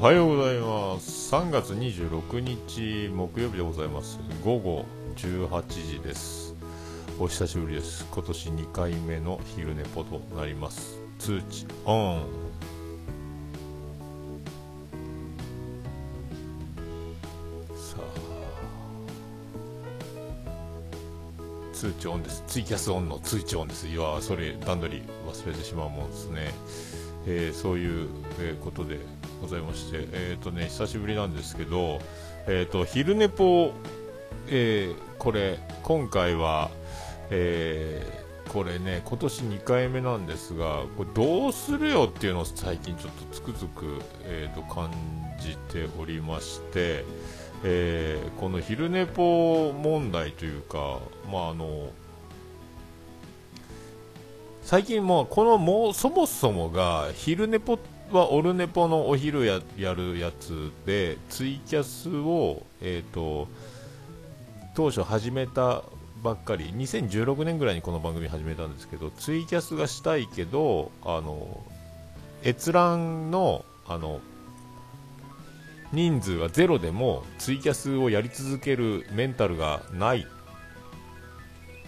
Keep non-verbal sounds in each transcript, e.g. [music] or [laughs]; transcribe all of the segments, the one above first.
おはようございます。3月26日木曜日でございます。午後18時です。お久しぶりです。今年2回目の昼寝ぽとなります。通知オン。さあ。通知オンです。ツイキャスオンの通知オンです。いやそれ段取り忘れてしまうもんですね。えー、そういう、えー、ことで。ございまして、えーとね、久しぶりなんですけど、えーと、昼寝ぽ、えー、これ今回は、えー、これね今年2回目なんですがこれどうするよっていうのを最近ちょっとつくづく、えーと、感じておりまして、えー、この昼寝ぽ問題というか、まああの最近もうこのもうそもそもが昼寝ぽってはオルネポのお昼ややるやつでツイキャスを、えーと、当初始めたばっかり2016年ぐらいにこの番組始めたんですけどツイキャスがしたいけどあの閲覧のあの人数がゼロでもツイキャスをやり続けるメンタルがない。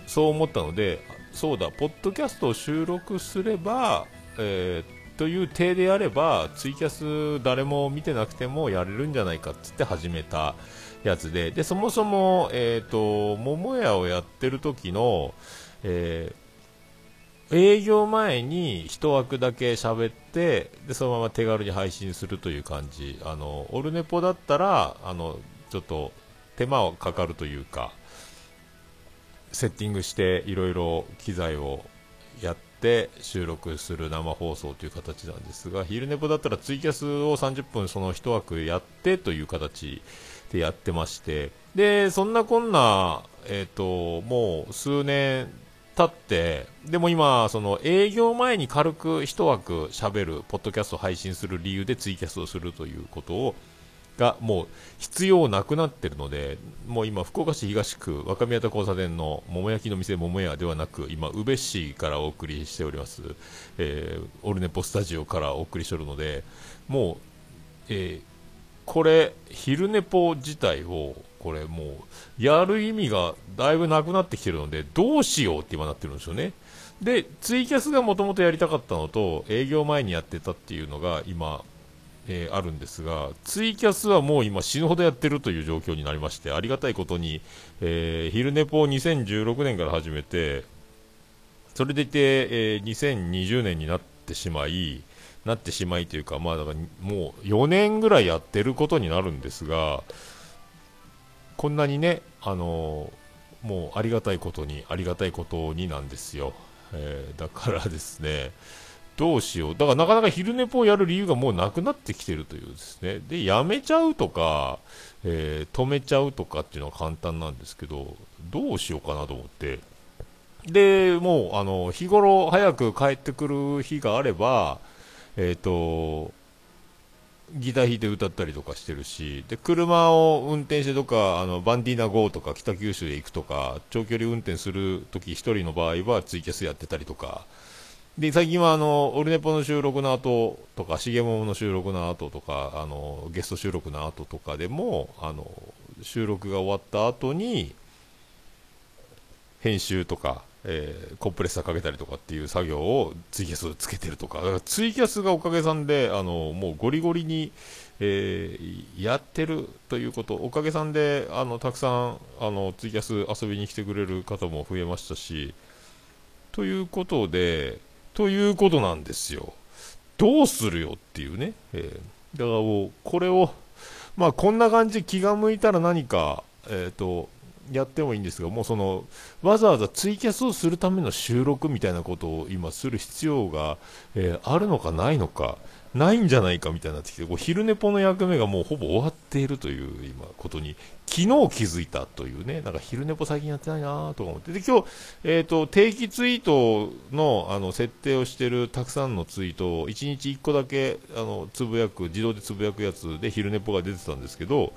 そう思ったのでそうだポッドキャストを収録すれば、えーという体であればツイキャス誰も見てなくてもやれるんじゃないかっつって始めたやつで。でそもそも、えーと、桃屋をやってる時の、えー、営業前に1枠だけ喋ってでそのまま手軽に配信するという感じ。あのオルネポだったらあのちょっと手間はかかるというかセッティングしていろいろ機材をやってて収録する生放送という形なんですが昼寝ぽだったらツイキャスを30分その1枠やってという形でやってましてでそんなこんな、えーと、もう数年経ってでも今その営業前に軽く1枠しゃべるポッドキャストを配信する理由でツイキャスをするということをがもう必要なくなってるので、もう今、福岡市東区若宮田交差点の桃焼きの店桃屋ではなく、今、宇部市からお送りしております、えー、オルネポスタジオからお送りしておるので、もう、えー、これ、昼寝ぽ自体を、これもう、やる意味がだいぶなくなってきてるので、どうしようって今なってるんですよね。で、ツイキャスがもともとやりたかったのと、営業前にやってたっていうのが今、えー、あるんですが、ツイキャスはもう今死ぬほどやってるという状況になりまして、ありがたいことに、えー、昼寝ぽを2016年から始めて、それでいて、えー、2020年になってしまい、なってしまいというか、まあだからもう4年ぐらいやってることになるんですが、こんなにね、あのー、もうありがたいことに、ありがたいことになんですよ。えー、だからですね、どうしよう。だからなかなか昼寝ぽをやる理由がもうなくなってきてるというですね。で、やめちゃうとか、えー、止めちゃうとかっていうのは簡単なんですけど、どうしようかなと思って。で、もう、あの、日頃早く帰ってくる日があれば、えっ、ー、と、ギター弾いて歌ったりとかしてるし、で、車を運転してとか、あの、バンディーナ GO とか北九州へ行くとか、長距離運転するとき一人の場合はツイキャスやってたりとか、で、最近はあの、オルネポの収録の後とか、しげももの収録の後とか、あの、ゲスト収録の後とかでも、あの、収録が終わった後に、編集とか、えー、コンプレッサーかけたりとかっていう作業をツイキャスつけてるとか、だからツイキャスがおかげさんで、あの、もうゴリゴリに、えー、やってるということ、おかげさんで、あの、たくさん、あの、ツイキャス遊びに来てくれる方も増えましたし、ということで、ということなんですよ。どうするよっていうね。えー、だからもう、これを、まあこんな感じで気が向いたら何か、えっ、ー、と、やってもいいんですが、もうその、わざわざツイキャスをするための収録みたいなことを今する必要が、えー、あるのかないのか、ないんじゃないかみたいになってきて、こう昼寝ぽの役目がもうほぼ終わっているという今ことに、昨日気づいたというね、なんか昼寝ぽ最近やってないなとか思って、で今日、えっ、ー、と定期ツイートのあの設定をしてるたくさんのツイートを1日1個だけあのつぶやく、自動でつぶやくやつで昼寝ぽが出てたんですけど、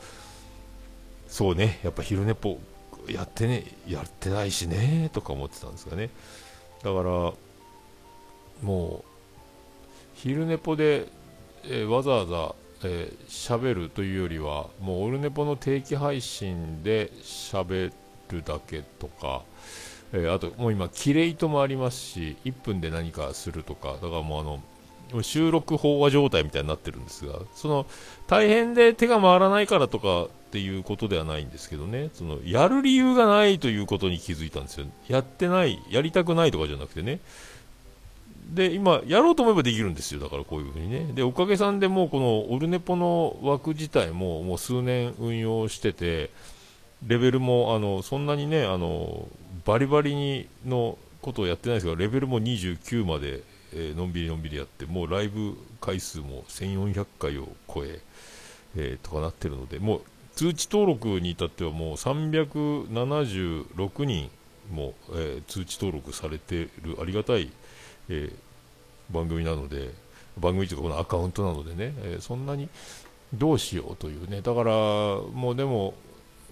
そうね、やっぱ昼寝ぽやってね、やってないしねとか思ってたんですがね、だから、もう、昼寝ぽで、えー、わざわざ、えー、喋るというよりはもうオルネポの定期配信で喋るだけとか、えー、あともう今キレイトもありますし1分で何かするとかだからもうあの収録飽和状態みたいになってるんですがその大変で手が回らないからとかっていうことではないんですけどねそのやる理由がないということに気づいたんですよ。やってないやりたくないとかじゃなくてね。で今やろうと思えばできるんですよ。だからこういうふうにね。でおかげさんでもうこのオルネポの枠自体ももう数年運用しててレベルもあのそんなにねあのバリバリにのことをやってないですけどレベルも29までえー、のんびりのんびりやってもうライブ回数も1400回を超ええー、とかなってるのでもう通知登録に至ってはもう376人も、えー、通知登録されてるありがたい、え番組なので番組というかこのアカウントなのでね、えそんなにどうしようというねだからもうでも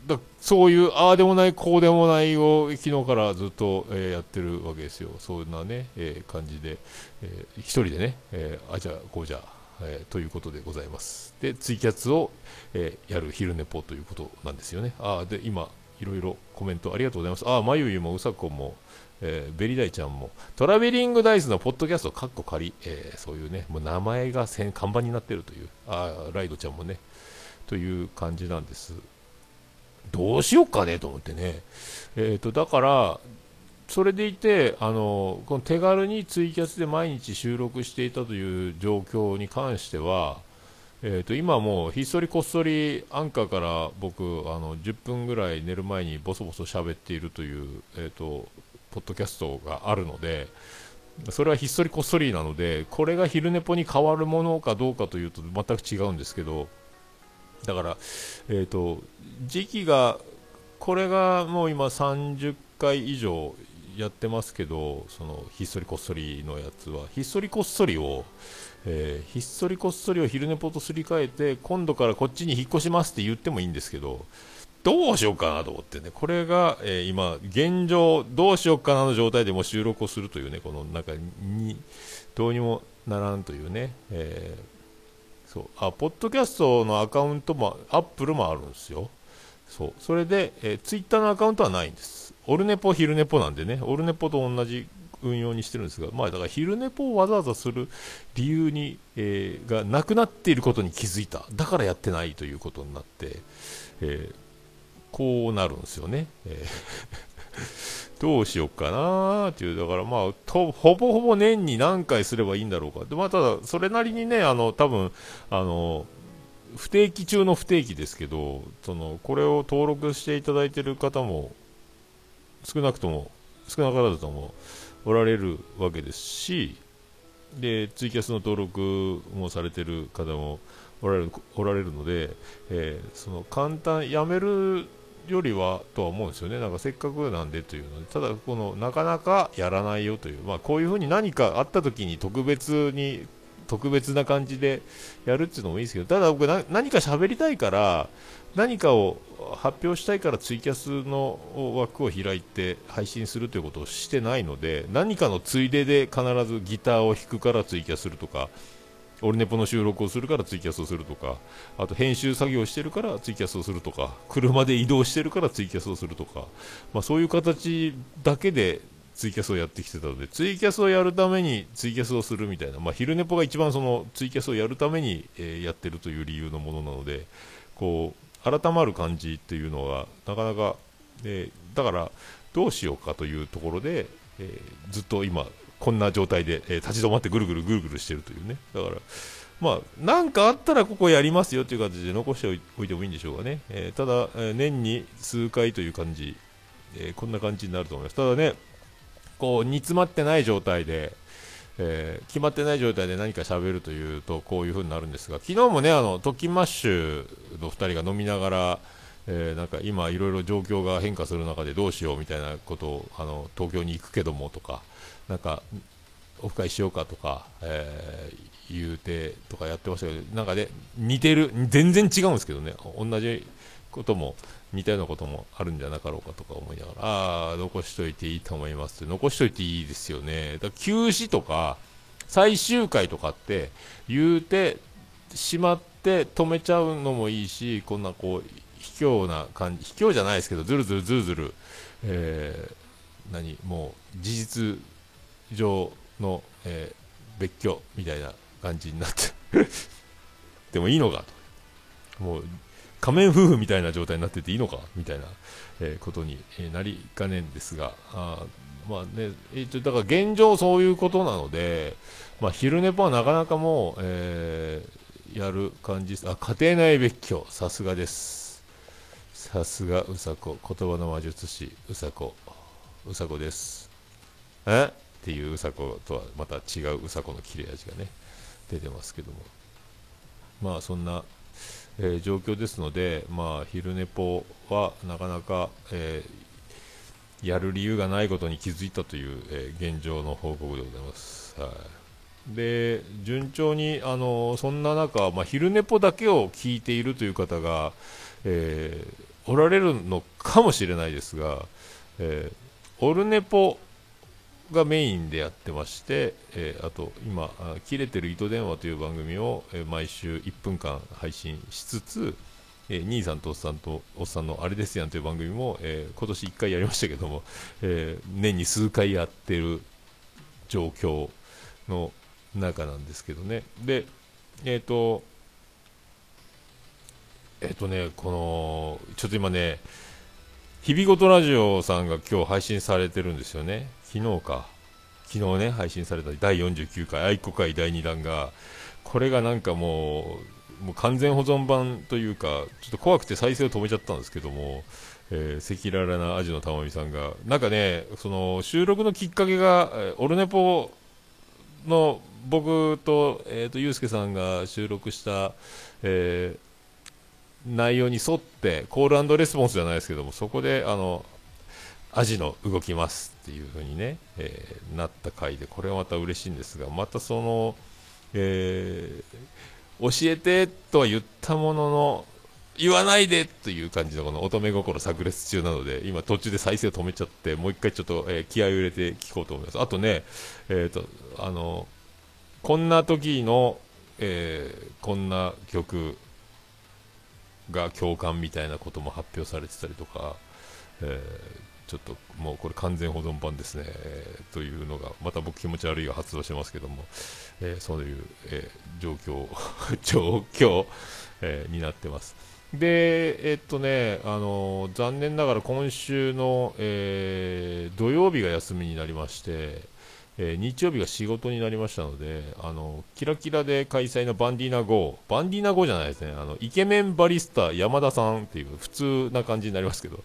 だそういうああでもないこうでもないを昨日からずっと、えー、やってるわけですよ。そんなね、えー、感じで、えー、一人でね、えあじゃあこうじゃえということでございます。でツイキャスを、えやる昼寝ぽということなんですよね。あで今いろいろコメントありがとうございます。あまゆゆもうさこもえー、ベリダイちゃんもトラベリングダイスのポッドキャストかっこ仮、えー、そういうねもう名前が看板になってるというあライドちゃんもねという感じなんです。どうしようかねと思ってね、えーと、だから、それでいてあのこの手軽にツイキャスで毎日収録していたという状況に関しては、えーと、今もうひっそりこっそりアンカーから僕あの10分ぐらい寝る前にボソボソ喋っているという、えーとポッドキャストがあるのでそれはひっそりこっそりなのでこれが昼寝ぽに変わるものかどうかというと全く違うんですけどだから、えーと、時期がこれがもう今30回以上やってますけどそのひっそりこっそりのやつはひっそりこっそりを、えー、ひっそりこっそりを昼寝ぽとすり替えて今度からこっちに引っ越しますって言ってもいいんですけどどうしようかなと思ってね。これが、えー、今現状どうしようかなの状態でも収録をするというねこの中にどうにもならんというね、えーそう。あポッドキャストのアカウントもアップルもあるんですよ。そう。それで、えー、ツイッターのアカウントはないんです。オルネポ昼ネポなんでね。オルネポと同じ運用にしてるんですが、まあ、だから昼寝ぽをわざわざする理由に、えー、がなくなっていることに気づいた。だからやってないということになって、えー、こうなるんですよね、えー。[laughs] どうしようかなっていう、だからまあ、とほぼほぼ年に何回すればいいんだろうか。で、まあ、ただ、それなりにね、あの、多分、あの、不定期中の不定期ですけど、その、これを登録していただいている方も、少なくとも、少なからずともおられるわけですし、で、ツイキャスの登録もされてる方もおられるおられるので、えー、その簡単、やめるよりはとは思うんですよね、なんかせっかくなんでというので、ただ、このなかなかやらないよという、まあ、こういうふうに何かあった時に特別に、特別な感じでやるっていうのもいいですけど、ただ僕、何か喋りたいから、何かを発表したいからツイキャスの枠を開いて配信するということをしてないので、何かのついでで必ずギターを弾くからツイキャスするとか、オルネポの収録をするからツイキャスをするとか、あと編集作業してるからツイキャスをするとか、車で移動してるからツイキャスをするとか、まあ、そういう形だけでツイキャスをやってきてたので、ツイキャスをやるためにツイキャスをするみたいな、まあ、昼ネポが一番そのツイキャスをやるために、えー、やってるという理由のものなので、こう、改まる感じっていうのが、なかなか、えー、だから、どうしようかというところで、えー、ずっと今、こんな状態で、えー、立ち止まってぐるぐるぐるぐるしてるというね。だから、まあ、なんかあったらここやりますよという形で残しておいてもいいんでしょうかね。えー、ただ、え、年に数回という感じ、え、こんな感じになると思います。ただね、こう、煮詰まってない状態で、えー、決まってない状態で何か喋るというとこういう風になるんですが昨日もねあのトキマッシュの2人が飲みながら、えー、なんか今いろいろ状況が変化する中でどうしようみたいなことをあの東京に行くけどもとかなんかオフ会しようかとか、えー、言うてとかやってましたけど、なんかね、似てる、全然違うんですけどね、同じことも、似たようなこともあるんじゃなかろうかとか思いながら、ああ、残しといていいと思いますって、残しといていいですよね。だ休止とか、最終回とかって言うてしまって止めちゃうのもいいしこんなこう卑怯な感じ卑怯じゃないですけどずるずるずるずる、えー、何もう事実上の、えー、別居みたいな感じになって [laughs] でもいいのかと。もう仮面夫婦みたいな状態になってていいのかみたいな、えー、ことになりかねんですがあまあね、えー、だから現状そういうことなので、まあ、昼寝ぽはなかなかもう、えー、やる感じです。あ家庭内別居さすがです。さすがうさこ。言葉の魔術師うさこ。うさこです。え？っていううさことはまた違ううさこの切れ味がね出てますけども。まあそんな、えー、状況ですのでまあ昼寝ぽはなかなか、えー、やる理由がないことに気づいたという、えー、現状の報告でございます。はい。で順調にあのそんな中、まあ、昼寝ぽだけを聞いているという方が、えー、おられるのかもしれないですが、えー、オルネポがメインでやってまして、えー、あと今「切れてる糸電話」という番組を、えー、毎週1分間配信しつつ、えー、兄さんとおっさんとおっさんのあれですやんという番組も、えー、今年1回やりましたけども、えー、年に数回やってる状況の中なんですけどね。でえっ、ー、とえっ、とねこのちょっと今ね日々ごとラジオさんが今日配信されてるんですよね。昨日か。昨日ね配信された第49回愛子会第2弾がこれがなんかもうもう完全保存版というかちょっと怖くて再生を止めちゃったんですけどもえ、赤裸々なアジのたまみさんが。なんかねその収録のきっかけが、え、オルネポの僕と,、えーと、ユースケさんが収録した、えー、内容に沿ってコールレスポンスじゃないですけどもそこであのアジの動きますっていう風にね、えー、なった回でこれはまた嬉しいんですがまたその、えー、教えてとは言ったものの言わないでという感じのこの乙女心炸裂中なので今途中で再生を止めちゃってもう一回ちょっと、えー、気合を入れて聞こうと思います。あとねえっ、とあのこんな時の、えー、こんな曲が共感みたいなことも発表されてたりとか、えー、ちょっともうこれ完全保存版ですね、えー、というのがまた僕気持ち悪いが発動してますけども、えー、そういう、え状況 [laughs] 状況、えになってます。でえっとねあの残念ながら今週の、え土曜日が休みになりましてえー、日曜日が仕事になりましたので、あの、キラキラで開催のバンディーナ GO、バンディーナ GO じゃないですね、あの、イケメンバリスタ山田さんっていう普通な感じになりますけど、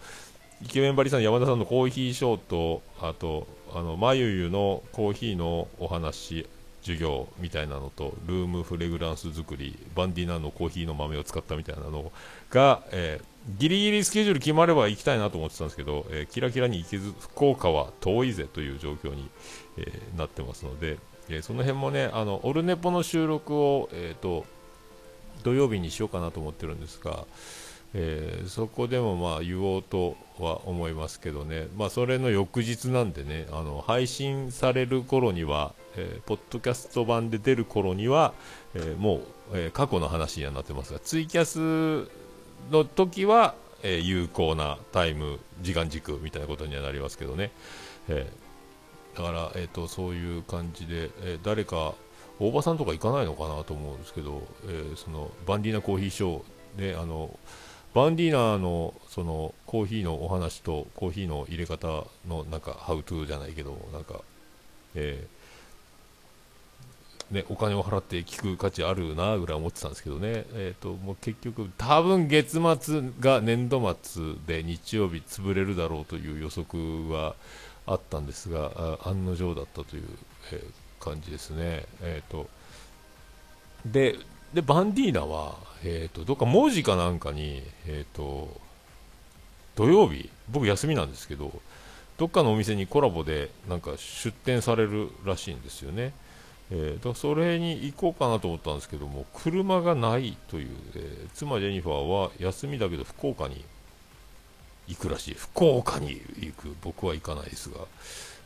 イケメンバリスタ山田さんのコーヒーショーと、あと、あの、まゆゆのコーヒーのお話、授業みたいなのと、ルームフレグランス作り、バンディーナのコーヒーの豆を使ったみたいなのが、えーギリギリスケジュール決まれば行きたいなと思ってたんですけど、えー、キラキラに行けず、福岡は遠いぜという状況に、えー、なってますので、えー、その辺もね、あのオルネポの収録を、えーと、土曜日にしようかなと思ってるんですが、えそこでもまあ言おうとは思いますけどね、まあ、それの翌日なんでね、あの配信される頃には、えポッドキャスト版で出る頃には、えもう、え過去の話にはなってますが、ツイキャスの時は、え、有効なタイム、時間軸みたいなことにはなりますけどね。えー、だから、えーと、そういう感じで、えー、誰か、大場さんとか行かないのかなと思うんですけど、えー、そのバンディーナコーヒーショーで、あのバンディーナのそのコーヒーのお話とコーヒーの入れ方のなんかハウトゥーじゃないけどなんか、えーね、お金を払って聞く価値あるなぐらい思ってたんですけどね、えーと、もう結局、多分月末が年度末で日曜日潰れるだろうという予測はあったんですが、案の定だったという、えー、感じですね。えーと、ででバンディーナは、えーと、どっか文字かなんかに、えー、と土曜日、僕休みなんですけど、どっかのお店にコラボでなんか出店されるらしいんですよね。えー、だそれに行こうかなと思ったんですけども車がないという、えー、妻ジェニファーは休みだけど福岡に行くらしい。福岡に行く。僕は行かないですが、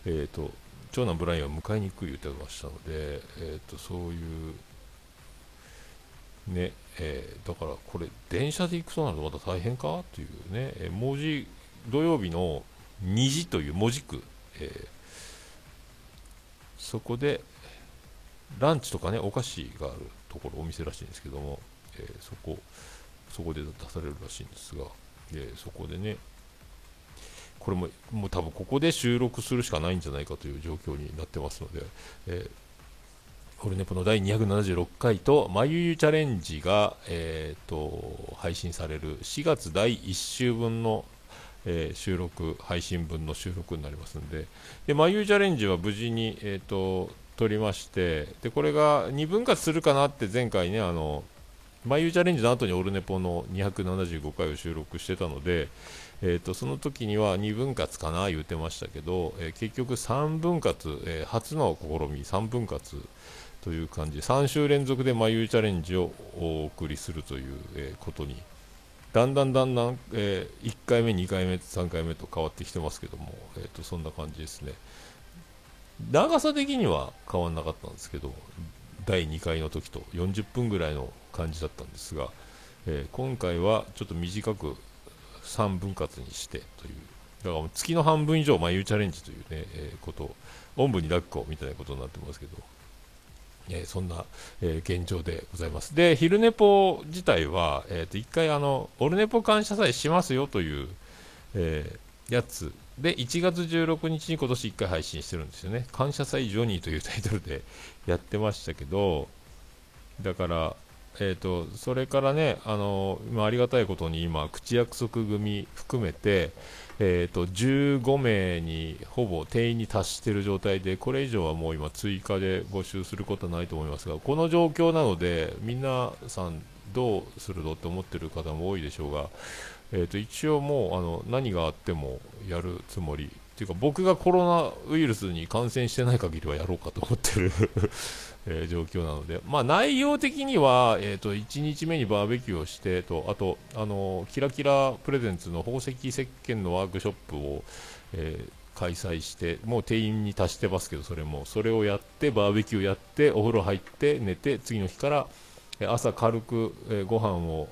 えーと、長男ブラインは迎えに行く言ってましたので、えーと、そういうねえー、だからこれ電車で行くとなるとまた大変か？というね、え文字土曜日の虹という文字区、えー、そこでランチとかねお菓子があるところお店らしいんですけども、え、そこそこで出されるらしいんですが、えそこでねこれももう多分ここで収録するしかないんじゃないかという状況になってますので、えー、オルネポの第276回と、まゆゆチャレンジが、えーと、配信される4月第1週分の、えー、収録、配信分の収録になりますので、でまゆゆチャレンジは無事に、えーと、撮りまして、でこれが2分割するかなって前回ね、あのまゆチャレンジの後にオルネポの275回を収録してたので、えーと、その時には2分割かな言うてましたけど、えー、結局3分割、えー、初の試み3分割という感じ3週連続で眉チャレンジをお送りするという、えー、ことにだんだんだんだん、え1回目、2回目、3回目と変わってきてますけども、えーと、そんな感じですね。長さ的には変わらなかったんですけど第2回の時と40分ぐらいの感じだったんですが、え今回はちょっと短く3分割にしてという、だから月の半分以上、眉チャレンジというね、えー、こと、おんぶに抱っこみたいなことになってますけど、えー、そんな、えー、現状でございます。で、昼寝ぽ自体は、えー、と1回あの、オルネポ感謝祭しますよという、えやつで、1月16日に今年1回配信してるんですよね。感謝祭ジョニーというタイトルでやってましたけど、だから、えーと、それからね、あのありがたいことに今、口約束組含めて、えーと、15名にほぼ定員に達している状態で、これ以上はもう今、追加で募集することはないと思いますが、この状況なので、皆さん、どうするのって思ってる方も多いでしょうが、えーと、一応もうあの何があってもやるつもり。っていうか僕がコロナウイルスに感染してない限りはやろうかと思ってるえー、状況なので、まあ、内容的には、えーと、1日目にバーベキューをしてとあと、あのキラキラプレゼンツの宝石石鹸のワークショップを、えー、開催してもう定員に達してますけどそれも。それをやってバーベキューやってお風呂入って寝て次の日から朝軽く、えー、ご飯を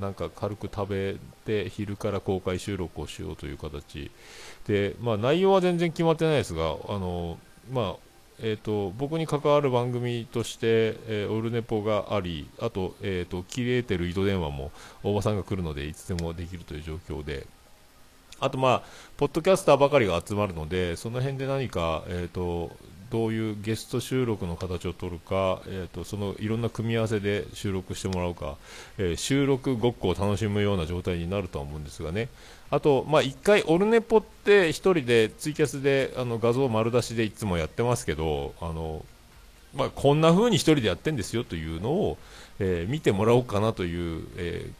なんか軽く食べて昼から公開収録をしようという形。で、まあ、内容は全然決まってないですがあの、まあ、えーと、僕に関わる番組として、えー、オルネポがあり、あと,、えーと、切れてる糸電話も大場さんが来るのでいつでもできるという状況で、あと、まあ、ポッドキャスターばかりが集まるので、その辺で何か、えーとどういうゲスト収録の形を取るか、えーと、そのいろんな組み合わせで収録してもらうか、えー、収録ごっこを楽しむような状態になるとは思うんですがね、あと、まあ、1回、オルネポって1人でツイキャスであの画像丸出しでいつもやってますけど、あのまあ、こんな風に1人でやってんですよというのを、えー、見てもらおうかなという、え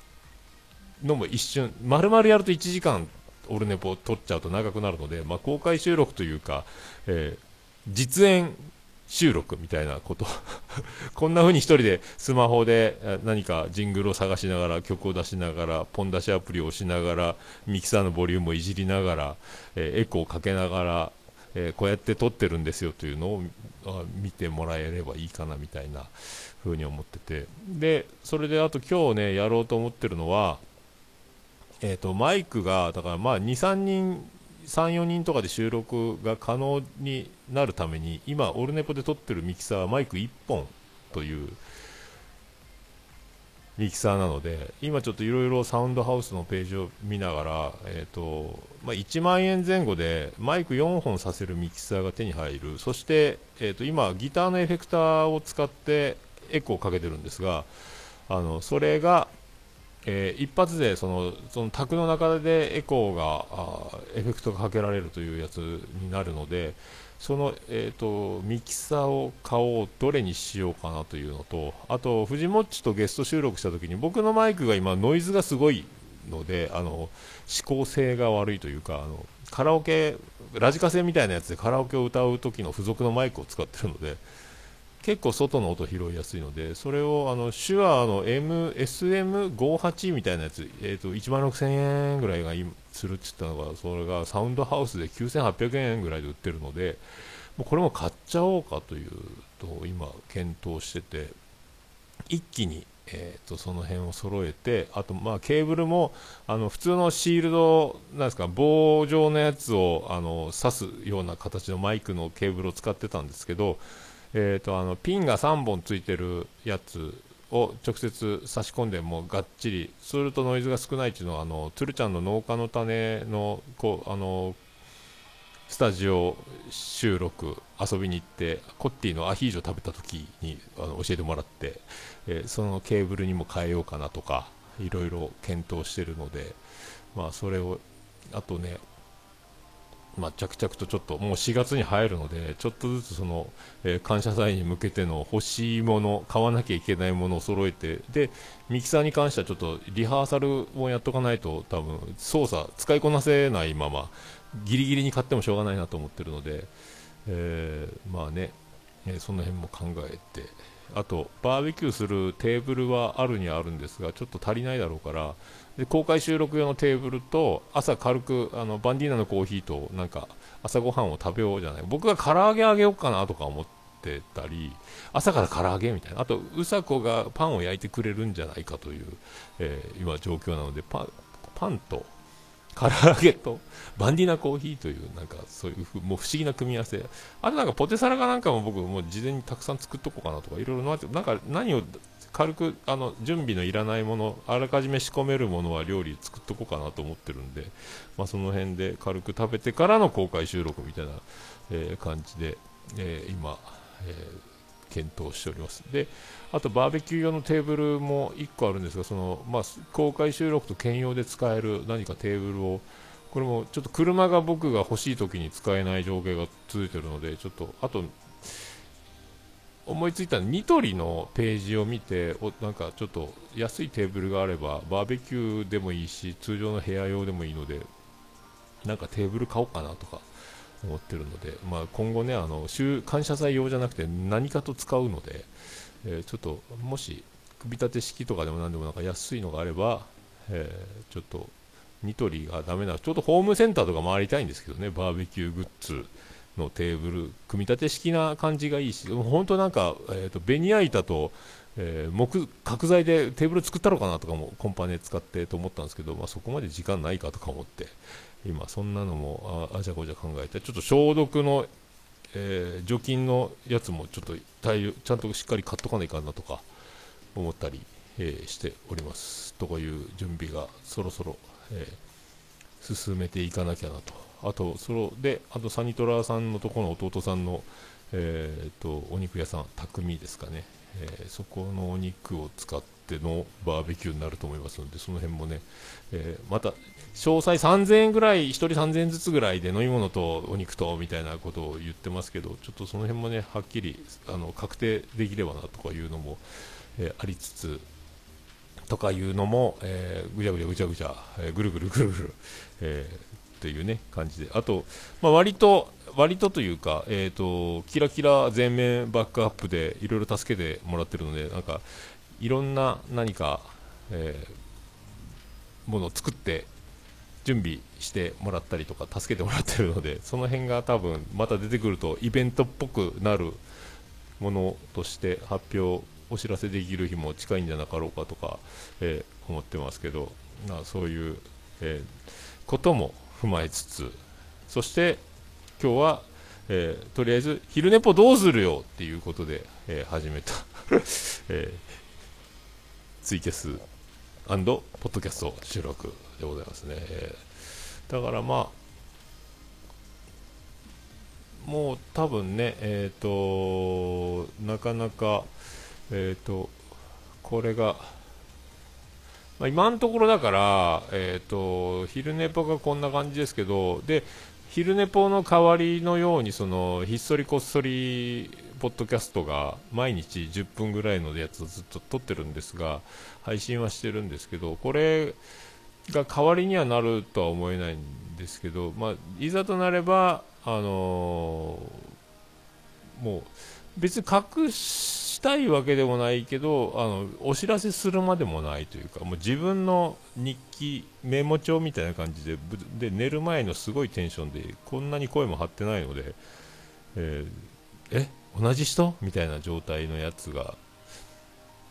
ー、のも一瞬、丸々やると1時間オルネポを撮っちゃうと長くなるので、まあ、公開収録というか、えー実演収録みたいなこと。[laughs] こんな風に1人でスマホで何かジングルを探しながら曲を出しながらポン出しアプリを押しながらミキサーのボリュームをいじりながら、えエコーをかけながら、えこうやって撮ってるんですよというのを見てもらえればいいかなみたいな風に思ってて。でそれであと今日ねやろうと思ってるのはえーとマイクがだからまあ23人3、4人とかで収録が可能になるために、今、オルネポで撮ってるミキサーはマイク1本というミキサーなので、今ちょっといろいろサウンドハウスのページを見ながら、えーとまあ、1万円前後でマイク4本させるミキサーが手に入る、そして、えー、と今、ギターのエフェクターを使ってエコーをかけてるんですが、あのそれがえー、一発でそのその卓の中でエコーがエフェクトがかけられるというやつになるのでその、えーと、ミキサーを買おうどれにしようかなというのとあとフジモッチとゲスト収録した時に僕のマイクが今ノイズがすごいのであの指向性が悪いというかあのカラオケラジカセみたいなやつでカラオケを歌う時の付属のマイクを使ってるので結構外の音拾いやすいのでそれをあの手話の M SM58 みたいなやつ、えーと、1万6000円ぐらいがするって言ったのがそれがサウンドハウスで9800円ぐらいで売ってるのでもうこれも買っちゃおうかというと今検討してて一気に、えーと、その辺を揃えてあと、まあ、ケーブルもあの普通のシールドなんですか棒状のやつをあの刺すような形のマイクのケーブルを使ってたんですけど、えーと、あのピンが3本ついてるやつを直接差し込んでもがっちりするとノイズが少ないっていうのはあの鶴ちゃんの農家の種のこうあのスタジオ収録遊びに行ってコッティのアヒージョ食べた時にあの教えてもらって、えー、そのケーブルにも変えようかなとかいろいろ検討してるので、まあ、それをあとねまあ、着々とちょっともう4月に入るのでちょっとずつその、えー、感謝祭に向けての欲しいもの買わなきゃいけないものを揃えてでミキサーに関してはちょっとリハーサルをやっとかないと多分操作使いこなせないままギリギリに買ってもしょうがないなと思ってるので、えー、まあね、えー、その辺も考えてあとバーベキューするテーブルはあるにはあるんですがちょっと足りないだろうからで公開収録用のテーブルと朝軽くあのバンディーナのコーヒーとなんか朝ごはんを食べようじゃない。僕が唐揚げあげようかなとか思ってたり朝から唐揚げみたいな。あとうさこがパンを焼いてくれるんじゃないかという、えー、今状況なのでパパンと唐揚げとバンディーナコーヒーというなんかそういうもう不思議な組み合わせ。あとなんかポテサラかなんかも僕もう事前にたくさん作っとこうかなとかいろいろなんか何を軽くあの準備のいらないものあらかじめ仕込めるものは料理作っとこうかなと思ってるんで、まあ、その辺で軽く食べてからの公開収録みたいな、えー、感じで、えー、今、えー、検討しております。であとバーベキュー用のテーブルも1個あるんですがその、まあ、公開収録と兼用で使える何かテーブルをこれもちょっと車が僕が欲しい時に使えない状況が続いているのでちょっとあと思いついたニトリのページを見ておなんかちょっと安いテーブルがあればバーベキューでもいいし通常の部屋用でもいいのでなんかテーブル買おうかなとか思ってるので、まあ、今後ねあの週感謝祭用じゃなくて何かと使うので、えー、ちょっともし組み立て式とかでも何でもなんか安いのがあれば、えー、ちょっとニトリがダメなちょっとホームセンターとか回りたいんですけどねバーベキューグッズ。のテーブル組み立て式な感じがいいし本当なんか、えーと、ベニヤ板と、えー、木角材でテーブル作ったのかなとかもコンパネ使ってと思ったんですけど、まあ、そこまで時間ないかとか思って今そんなのもああじゃこじゃ考えてちょっと消毒の、えー、除菌のやつもちょっと対ちゃんとしっかり買っとかないかなとか思ったり、えー、しております。とかいう準備がそろそろ、え進めていかなきゃなと。あとそれであとサニトラさんのところの弟さんの、えーと、お肉屋さん匠ですかね、えー、そこのお肉を使ってのバーベキューになると思いますのでその辺もね、えー、また詳細3000円ぐらい1人3000円ずつぐらいで飲み物とお肉とみたいなことを言ってますけどちょっとその辺もねはっきりあの確定できればなとかいうのも、えー、ありつつとかいうのも、えー、ぐちゃぐちゃぐちゃぐちゃ、えー、ぐるぐるぐるぐる、えー、っていうね感じで。あと、まあ、割と割とというか、えーと、キラキラ全面バックアップでいろいろ助けてもらってるのでなんかいろんな何か、えー、ものを作って準備してもらったりとか助けてもらってるのでその辺が多分また出てくるとイベントっぽくなるものとして発表お知らせできる日も近いんじゃなかろうかとか、えー、思ってますけど、まあ、そういう、えー、ことも踏まえつつそして今日は、えー、とりあえず昼寝ぽどうするよっていうことで、えー、始めた、[laughs] えー、ツイキャスポッドキャスト収録でございますね、えー、だからまあもう多分ねえっ、ー、となかなかえっ、ー、とこれがまあ、今のところだから、えーと、昼寝ぽがこんな感じですけどで昼寝ぽの代わりのようにそのひっそりこっそりポッドキャストが毎日10分ぐらいのやつをずっと撮ってるんですが配信はしてるんですけどこれが代わりにはなるとは思えないんですけど、まあ、いざとなれば、あのー、もう別に隠したいわけでもないけどあのお知らせするまでもないというかもう自分の日記メモ帳みたいな感じでで寝る前のすごいテンションでこんなに声も張ってないので、えー、え同じ人？みたいな状態のやつが。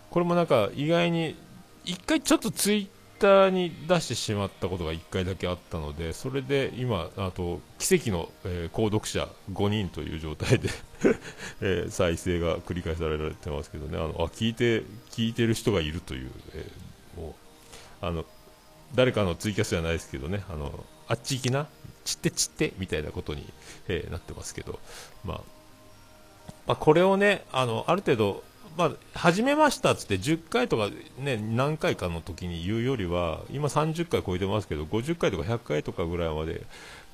これもなんか意外に1回ちょっとツイターに出してしまったことが1回だけあったのでそれで今あと奇跡の、えー、購読者5人という状態で [laughs] えー、再生が繰り返されられてますけどね。あのあ聞いて聞いてる人がいるという、えー、もうあの誰かのツイキャスじゃないですけどね。あのあっち行きな散って散ってみたいなことに、えー、なってますけど、まあ、まあ、これをねあのある程度まあ、始めましたっつって10回とか、ね、何回かの時に言うよりは今30回超えてますけど50回とか100回とかぐらいまで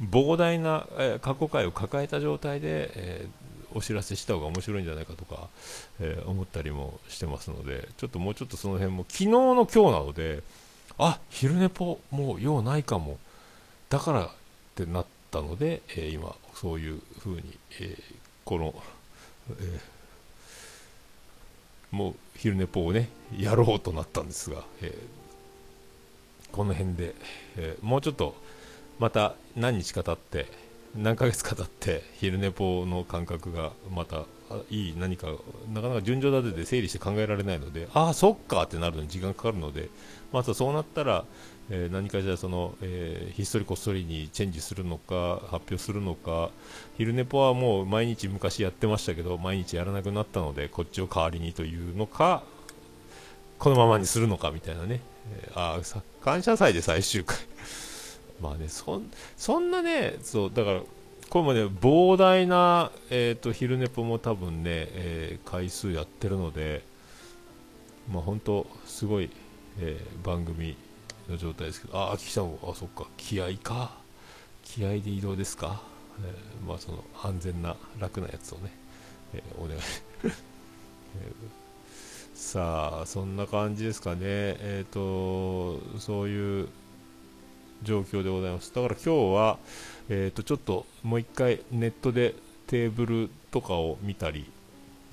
膨大な、え、過去回を抱えた状態で、えー、お知らせした方が面白いんじゃないかとか、えー、思ったりもしてますのでちょっともうちょっとその辺も昨日の今日なのであ昼寝ぽもう用ないかもだからってなったので、え今そういう風に、えこの、えーもう昼寝ぽをねやろうとなったんですが、えー、この辺で、えー、もうちょっとまた何日か経って何ヶ月か経って昼寝ぽの感覚がまたいい何かなかなか順序立てて整理して考えられないのでああそっかってなるのに時間かかるのでまたそうなったらえ、何かしらその、えー、ひっそりこっそりにチェンジするのか発表するのか。昼寝ぽはもう毎日昔やってましたけど毎日やらなくなったのでこっちを代わりにというのかこのままにするのかみたいなね、えー、あ感謝祭で最終回。[laughs] まあねそそんなねそうだからこれもね膨大な、えーと、昼寝ぽも多分ね、えー、回数やってるのでまあ本当すごい、えー、番組の状態ですけど、ああ、来たもあそっか、気合か、気合で移動ですか、えー、まあ、その安全な、楽なやつをね、えー、お願い、[laughs] えー、さあ、そんな感じですかね、えっ、と、そういう状況でございます。だから今日は、えっ、と、ちょっともう一回ネットでテーブルとかを見たり、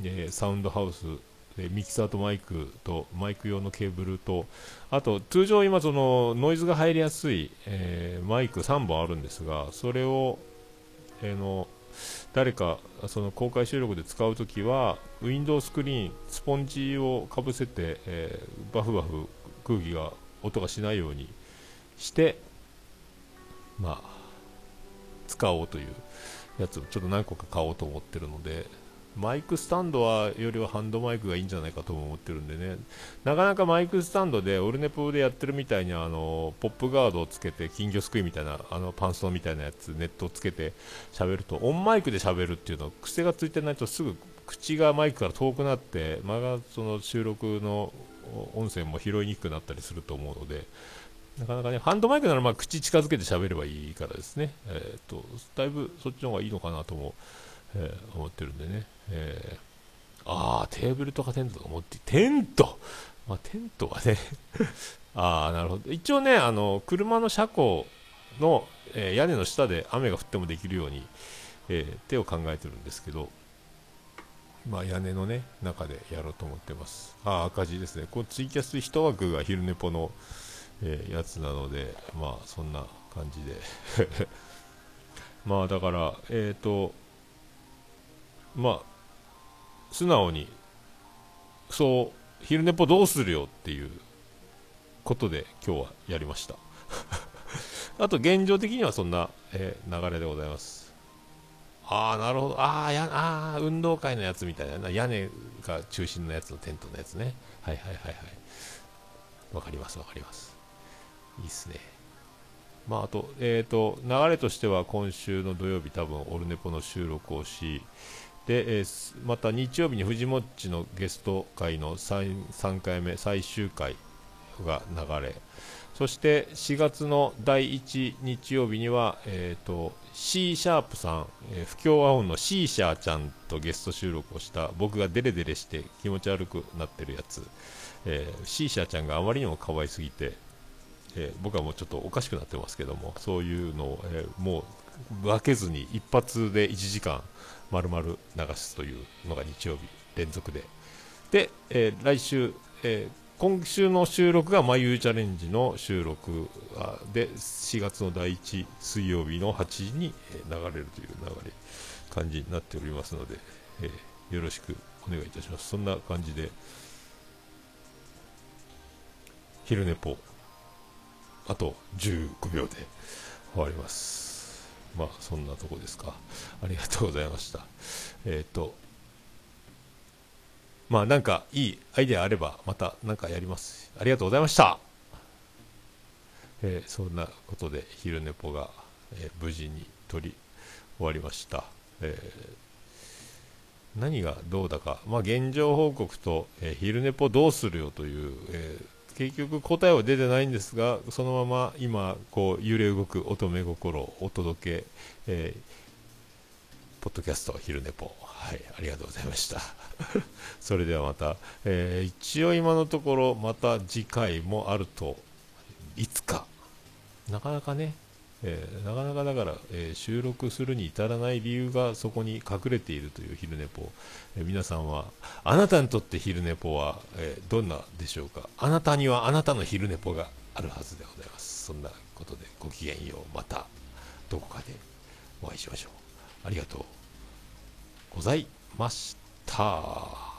えサウンドハウスでミキサーとマイクとマイク用のケーブルとあと通常今そのノイズが入りやすい、えー、マイク3本あるんですがそれを、えー、の誰かその公開収録で使うときはウィンドウスクリーンスポンジをかぶせて、えー、バフバフ空気が音がしないようにしてまあ使おうというやつをちょっと何個か買おうと思ってるのでマイクスタンドはよりはハンドマイクがいいんじゃないかと思ってるんでね、なかなかマイクスタンドでオルネポでやってるみたいにあのポップガードをつけて金魚すくいみたいなあのパンストみたいなやつ、ネットをつけて喋ると、オンマイクで喋るっていうのは癖がついてないとすぐ口がマイクから遠くなって、まがその収録の音声も拾いにくくなったりすると思うので、なかなかね、ハンドマイクならまあ口近づけて喋ればいいからですね、えーと、だいぶそっちの方がいいのかなとも、えー、思ってるんでね。えー、ああ、テーブルとかテントとか持って、テント？まあ、テントはね [laughs] ああ、なるほど。一応ね、あの、車の車庫の、えー、屋根の下で雨が降ってもできるように、えー、手を考えてるんですけど、まあ、屋根のね、中でやろうと思ってます。あ、赤字ですね。このツイキャス1枠が昼寝ぽの、えー、やつなので、まあ、そんな感じで [laughs] まあ、だから、えっ、ー、と、まあ、素直にそう昼寝ぽどうするよっていうことで今日はやりました。[laughs] あと現状的にはそんな、えー、流れでございます。ああなるほど。ああやあ運動会のやつみたいな。屋根が中心のやつのテントのやつね。はいはいはいはい。わかりますわかります。いいっすね。まああとえっ、ー、と流れとしては今週の土曜日多分オルネポの収録をしで、えー、また日曜日に藤もっちのゲスト会の 3, 3回目最終回が流れそして4月の第1日曜日には、えーと、シーシャープさん、えー、不協和音のシーシャーちゃんとゲスト収録をした僕がデレデレして気持ち悪くなってるやつ、えー、シーシャーちゃんがあまりにも可愛すぎて、えー、僕はもうちょっとおかしくなってますけどもそういうのを、えもう分けずに一発で1時間丸々流すというのが日曜日連続で。で、えー、来週、えー、今週の収録が「まゆうチャレンジ」の収録で4月の第1水曜日の8時に流れるという流れ感じになっておりますので、えー、よろしくお願いいたしますそんな感じで昼寝ぽあと15秒で終わりますまあそんなとこですか。ありがとうございました。えっ、ー、とまあなんかいいアイデアあればまた何かやります。ありがとうございました。えー、そんなことで昼寝ぽが、えー、無事に取り終わりました、えー、何がどうだか、まあ、現状報告と、え昼寝ぽどうするよという、え結局答えは出てないんですがそのまま今こう揺れ動く乙女心をお届け、えポッドキャスト昼寝ぽ。はいありがとうございました。[laughs] それではまた、えー一応今のところまた次回もあるといつか。なかなかね、えー、なかなかだから、えー、収録するに至らない理由がそこに隠れているという昼寝ぽ、えー、皆さんはあなたにとって昼寝ぽは、えどんなでしょうか？あなたにはあなたの昼寝ぽがあるはずでございます。そんなことでごきげんよう。またどこかでお会いしましょう。ありがとうございました。